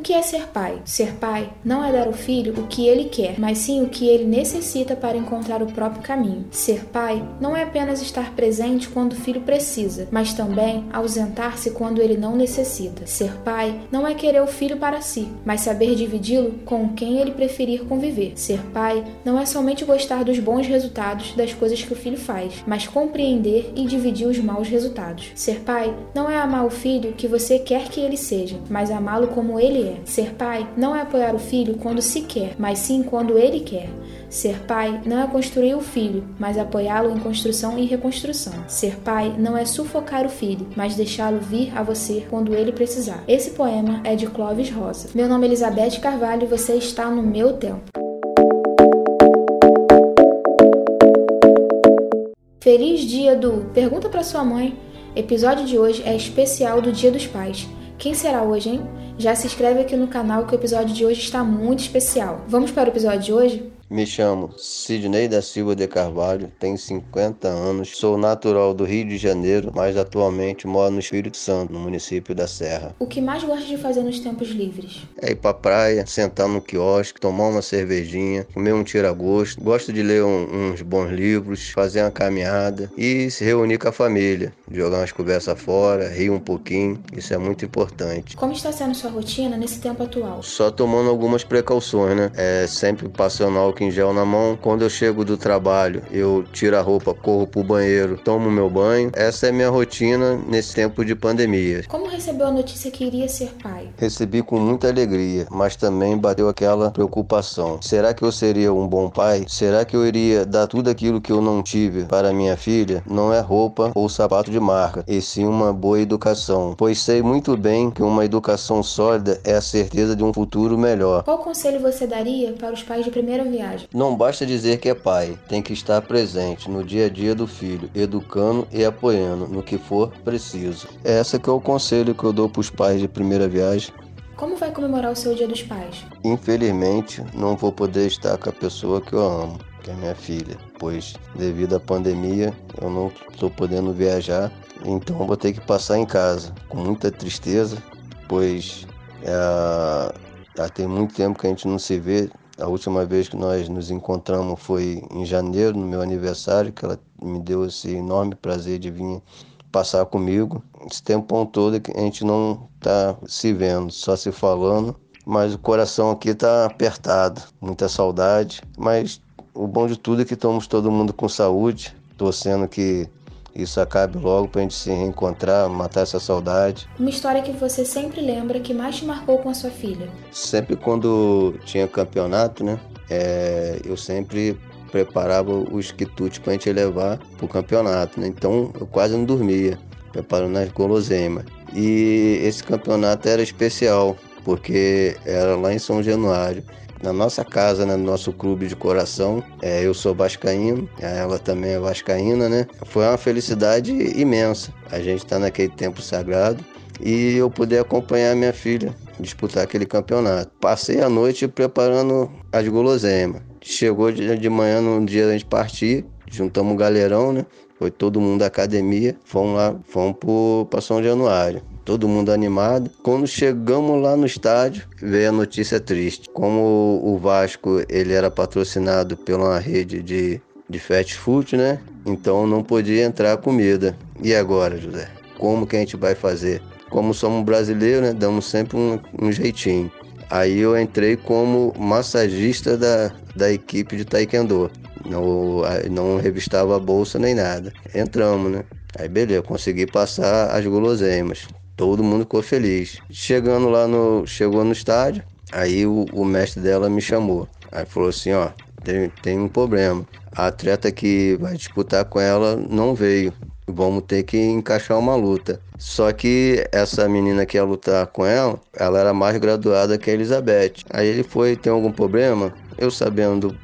O que é ser pai? Ser pai não é dar ao filho o que ele quer, mas sim o que ele necessita para encontrar o próprio caminho. Ser pai não é apenas estar presente quando o filho precisa, mas também ausentar-se quando ele não necessita. Ser pai não é querer o filho para si, mas saber dividi-lo com quem ele preferir conviver. Ser pai não é somente gostar dos bons resultados das coisas que o filho faz, mas compreender e dividir os maus resultados. Ser pai não é amar o filho que você quer que ele seja, mas amá-lo como ele é. Ser pai não é apoiar o filho quando se quer, mas sim quando ele quer. Ser pai não é construir o filho, mas apoiá-lo em construção e reconstrução. Ser pai não é sufocar o filho, mas deixá-lo vir a você quando ele precisar. Esse poema é de Clovis Rosa. Meu nome é Elizabeth Carvalho e você está no meu tempo. Feliz dia do Pergunta para sua mãe. Episódio de hoje é especial do Dia dos Pais. Quem será hoje, hein? Já se inscreve aqui no canal que o episódio de hoje está muito especial. Vamos para o episódio de hoje? Me chamo Sidney da Silva de Carvalho, tenho 50 anos, sou natural do Rio de Janeiro, mas atualmente moro no Espírito Santo, no município da Serra. O que mais gosta de fazer nos tempos livres? É ir pra praia, sentar no quiosque, tomar uma cervejinha, comer um tira-gosto. Gosto de ler um, uns bons livros, fazer uma caminhada e se reunir com a família, jogar umas conversas fora, rir um pouquinho, isso é muito importante. Como está sendo sua rotina nesse tempo atual? Só tomando algumas precauções, né? É sempre passando álcool álcool em gel na mão. Quando eu chego do trabalho, eu tiro a roupa, corro pro banheiro, tomo meu banho. Essa é minha rotina nesse tempo de pandemia. Como recebeu a notícia que iria ser pai? Recebi com muita alegria, mas também bateu aquela preocupação. Será que eu seria um bom pai? Será que eu iria dar tudo aquilo que eu não tive para minha filha? Não é roupa ou sapato de marca, e sim uma boa educação, pois sei muito bem que uma educação sólida é a certeza de um futuro melhor. Qual conselho você daria para os pais de primeira viagem? Não basta dizer que é pai, tem que estar presente no dia a dia do filho, educando e apoiando no que for preciso. É essa que é o conselho que eu dou para os pais de primeira viagem. Como vai comemorar o seu Dia dos Pais? Infelizmente, não vou poder estar com a pessoa que eu amo, que é minha filha, pois devido à pandemia eu não estou podendo viajar, então vou ter que passar em casa com muita tristeza, pois é, já tem muito tempo que a gente não se vê, a última vez que nós nos encontramos foi em janeiro, no meu aniversário, que ela me deu esse enorme prazer de vir passar comigo. Esse tempo todo que a gente não está se vendo, só se falando, mas o coração aqui está apertado, muita saudade. Mas o bom de tudo é que estamos todo mundo com saúde, torcendo que isso acabe logo para a gente se reencontrar, matar essa saudade. Uma história que você sempre lembra que mais te marcou com a sua filha? Sempre quando tinha campeonato, né? É, eu sempre preparava os quitutes para a gente levar para o campeonato, né? Então eu quase não dormia, preparando as guloseimas. E esse campeonato era especial, porque era lá em São Januário na nossa casa, né, no nosso clube de coração. É, eu sou vascaíno, ela também é vascaína, né? Foi uma felicidade imensa. A gente está naquele tempo sagrado e eu poder acompanhar minha filha disputar aquele campeonato. Passei a noite preparando as guloseimas. Chegou de manhã no dia da gente partir, juntamos um galerão, né? Foi todo mundo da academia, fomos lá, fomos para São Januário todo mundo animado. Quando chegamos lá no estádio, veio a notícia triste. Como o Vasco ele era patrocinado pela rede de, de fast food, né? Então não podia entrar comida. E agora, José? Como que a gente vai fazer? Como somos brasileiros, né? Damos sempre um, um jeitinho. Aí eu entrei como massagista da, da equipe de Taekwondo. Não, não revistava a bolsa nem nada. Entramos, né? Aí beleza, consegui passar as guloseimas. Todo mundo ficou feliz. Chegando lá no. Chegou no estádio, aí o, o mestre dela me chamou. Aí falou assim, ó, tem, tem um problema. A atleta que vai disputar com ela não veio. Vamos ter que encaixar uma luta. Só que essa menina que ia lutar com ela, ela era mais graduada que a Elizabeth. Aí ele foi, tem algum problema? Eu sabendo do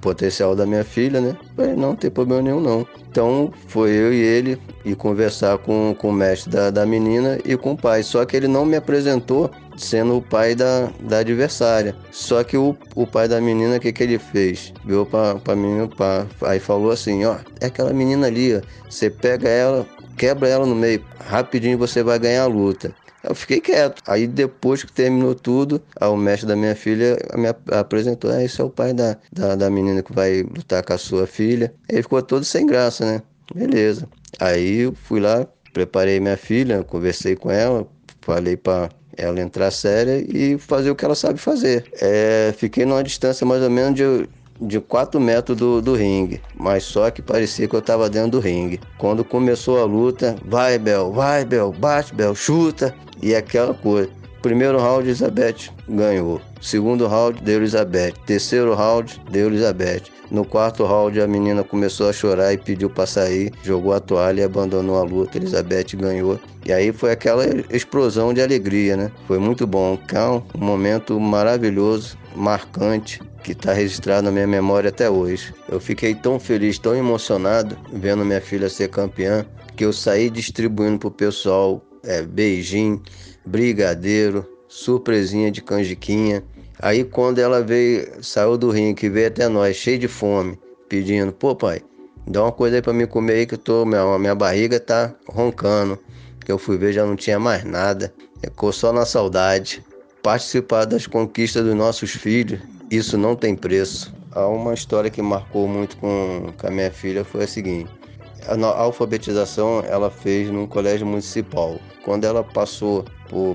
potencial da minha filha, né? Falei, não, tem problema nenhum não. Então foi eu e ele ir conversar com, com o mestre da, da menina e com o pai. Só que ele não me apresentou sendo o pai da, da adversária. Só que o, o pai da menina, o que, que ele fez? Viu pra, pra menina, pra, aí falou assim, ó, é aquela menina ali, ó, você pega ela, quebra ela no meio, rapidinho você vai ganhar a luta. Eu fiquei quieto. Aí depois que terminou tudo, o mestre da minha filha me apresentou: ah, esse é o pai da, da, da menina que vai lutar com a sua filha. Ele ficou todo sem graça, né? Beleza. Aí eu fui lá, preparei minha filha, conversei com ela, falei para ela entrar séria e fazer o que ela sabe fazer. É, fiquei numa distância mais ou menos de, de 4 metros do, do ringue, mas só que parecia que eu estava dentro do ringue. Quando começou a luta, vai Bel, vai Bel, bate Bel, chuta, e aquela coisa. Primeiro round, Elizabeth ganhou. Segundo round, deu Elizabeth. Terceiro round, deu Elizabeth. No quarto round, a menina começou a chorar e pediu para sair, jogou a toalha e abandonou a luta. Elizabeth ganhou. E aí foi aquela explosão de alegria, né? Foi muito bom. Então, um momento maravilhoso, marcante, que está registrado na minha memória até hoje. Eu fiquei tão feliz, tão emocionado vendo minha filha ser campeã, que eu saí distribuindo pro pessoal é, beijinho, brigadeiro, surpresinha de canjiquinha. Aí quando ela veio, saiu do ringue, que veio até nós, cheio de fome, pedindo, pô pai, dá uma coisa aí pra mim comer aí que eu tô, minha, minha barriga tá roncando. Que eu fui ver já não tinha mais nada. Ficou só na saudade. Participar das conquistas dos nossos filhos, isso não tem preço. Há uma história que marcou muito com, com a minha filha foi a seguinte. A alfabetização ela fez num colégio municipal. Quando ela passou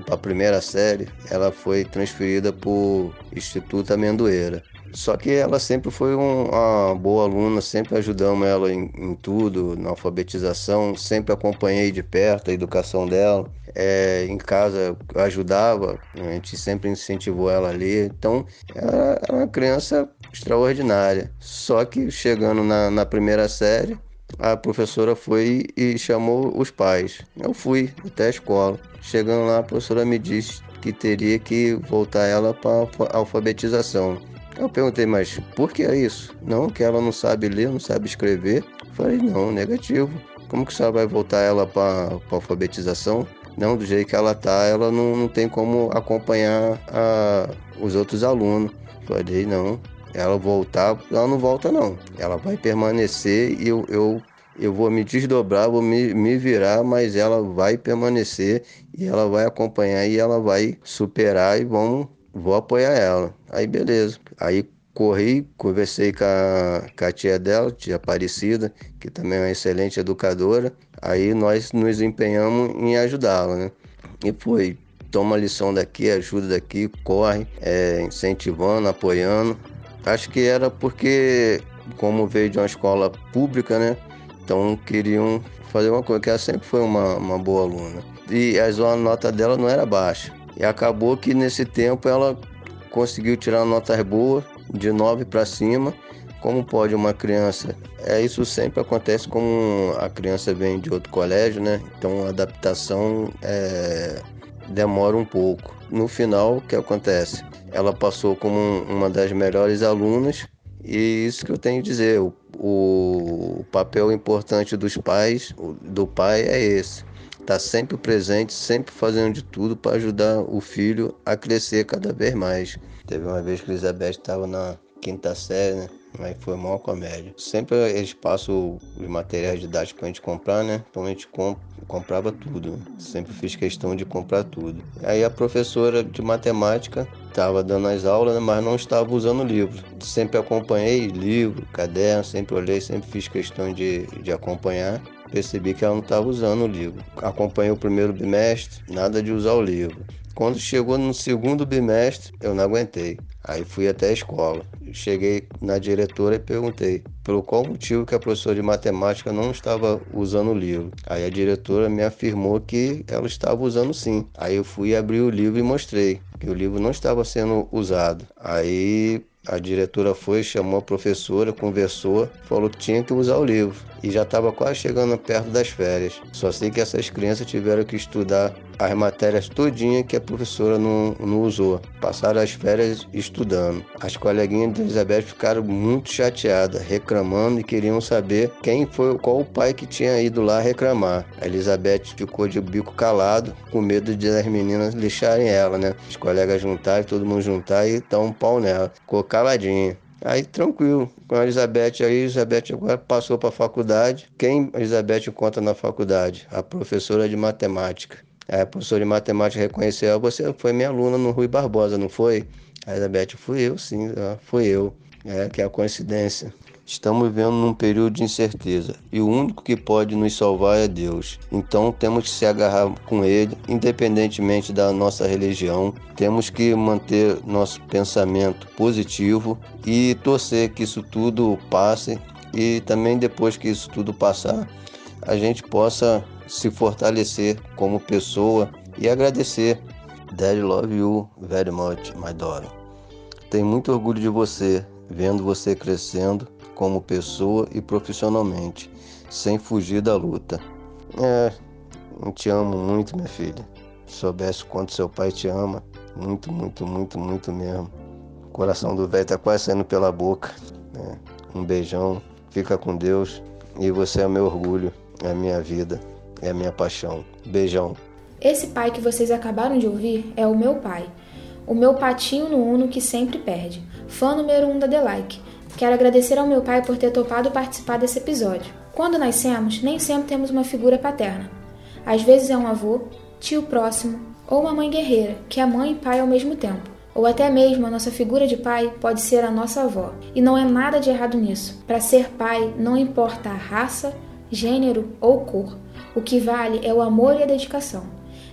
para a primeira série, ela foi transferida para o Instituto Amendoeira. Só que ela sempre foi um, uma boa aluna, sempre ajudamos ela em, em, tudo, na alfabetização, sempre acompanhei de perto a educação dela. É, em casa ajudava, a gente sempre incentivou ela a ler. Então, ela era uma criança extraordinária. Só que chegando na, na primeira série, a professora foi e chamou os pais. Eu fui até a escola. Chegando lá, a professora me disse que teria que voltar ela para alfabetização. Eu perguntei, mas por que é isso? Não, que ela não sabe ler, não sabe escrever. Falei, não, negativo. Como que você vai voltar ela para alfabetização? Não, do jeito que ela tá, ela não, não tem como acompanhar a, os outros alunos. Falei, não, ela voltar, ela não volta não. Ela vai permanecer e eu, eu, eu vou me desdobrar, vou me, me virar, mas ela vai permanecer e ela vai acompanhar e ela vai superar e vamos, vou apoiar ela. Aí beleza. Aí corri, conversei com a, com a tia dela, tia Aparecida, que também é uma excelente educadora. Aí nós nos empenhamos em ajudá-la, né? E foi, toma lição daqui, ajuda daqui, corre, é, incentivando, apoiando. Acho que era porque, como veio de uma escola pública, né? Então queriam fazer uma coisa, que ela sempre foi uma, uma boa aluna. E a nota dela não era baixa. E acabou que nesse tempo ela conseguiu tirar notas boas, de 9 para cima. Como pode uma criança? É isso sempre acontece como a criança vem de outro colégio, né? Então a adaptação é, demora um pouco. No final, o que acontece? ela passou como uma das melhores alunas e isso que eu tenho a dizer, o, o papel importante dos pais, do pai é esse. Está sempre presente, sempre fazendo de tudo para ajudar o filho a crescer cada vez mais. Teve uma vez que Elizabeth estava na quinta série, né? Aí foi uma comédia. Sempre eles passam os materiais didáticos pra gente comprar, né? Então a gente comp comprava tudo. Sempre fiz questão de comprar tudo. Aí a professora de matemática estava dando as aulas, né? mas não estava usando livro. Sempre acompanhei livro, caderno, sempre olhei, sempre fiz questão de, de acompanhar. Percebi que ela não estava usando o livro. Acompanhei o primeiro bimestre, nada de usar o livro. Quando chegou no segundo bimestre, eu não aguentei. Aí fui até a escola. Cheguei na diretora e perguntei por qual motivo que a professora de matemática não estava usando o livro. Aí a diretora me afirmou que ela estava usando sim. Aí eu fui abrir o livro e mostrei que o livro não estava sendo usado. Aí a diretora foi, chamou a professora, conversou, falou que tinha que usar o livro. E já estava quase chegando perto das férias. Só sei que essas crianças tiveram que estudar as matérias todinhas que a professora não, não usou. Passaram as férias estudando. As coleguinhas de Elizabeth ficaram muito chateadas, reclamando e queriam saber quem foi, qual o pai que tinha ido lá reclamar. A Elizabeth ficou de bico calado, com medo de as meninas lixarem ela, né? Os colegas juntarem, todo mundo juntar e dar um pau nela. Caladinha. Aí tranquilo, com a Elizabeth aí, a Elizabeth agora passou para a faculdade. Quem a Elizabeth encontra na faculdade? A professora de matemática. Aí a professora de matemática reconheceu, você foi minha aluna no Rui Barbosa, não foi? A Elizabeth, fui eu, sim, fui eu. É que é a coincidência. Estamos vivendo num período de incerteza e o único que pode nos salvar é Deus. Então temos que se agarrar com Ele, independentemente da nossa religião. Temos que manter nosso pensamento positivo e torcer que isso tudo passe e também depois que isso tudo passar, a gente possa se fortalecer como pessoa e agradecer. Daddy love you very much, my daughter. Tenho muito orgulho de você, vendo você crescendo como pessoa e profissionalmente, sem fugir da luta. É, eu te amo muito, minha filha. Se soubesse quanto seu pai te ama, muito, muito, muito, muito mesmo. O coração do velho tá quase saindo pela boca. É, um beijão, fica com Deus e você é meu orgulho, é minha vida, é minha paixão. Beijão. Esse pai que vocês acabaram de ouvir é o meu pai. O meu patinho no Uno que sempre perde. Fã número um da The Like Quero agradecer ao meu pai por ter topado participar desse episódio. Quando nascemos, nem sempre temos uma figura paterna. Às vezes é um avô, tio próximo ou uma mãe guerreira, que é mãe e pai ao mesmo tempo. Ou até mesmo a nossa figura de pai pode ser a nossa avó. E não é nada de errado nisso. Para ser pai, não importa a raça, gênero ou cor. O que vale é o amor e a dedicação.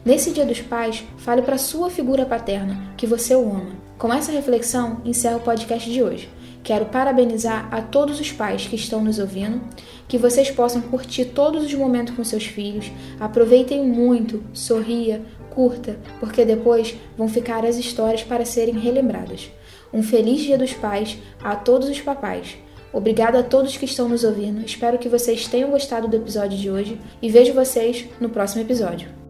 Nesse Dia dos Pais, fale para sua figura paterna que você o ama. Com essa reflexão, encerro o podcast de hoje. Quero parabenizar a todos os pais que estão nos ouvindo, que vocês possam curtir todos os momentos com seus filhos, aproveitem muito, sorria, curta, porque depois vão ficar as histórias para serem relembradas. Um feliz Dia dos Pais a todos os papais. Obrigada a todos que estão nos ouvindo. Espero que vocês tenham gostado do episódio de hoje e vejo vocês no próximo episódio.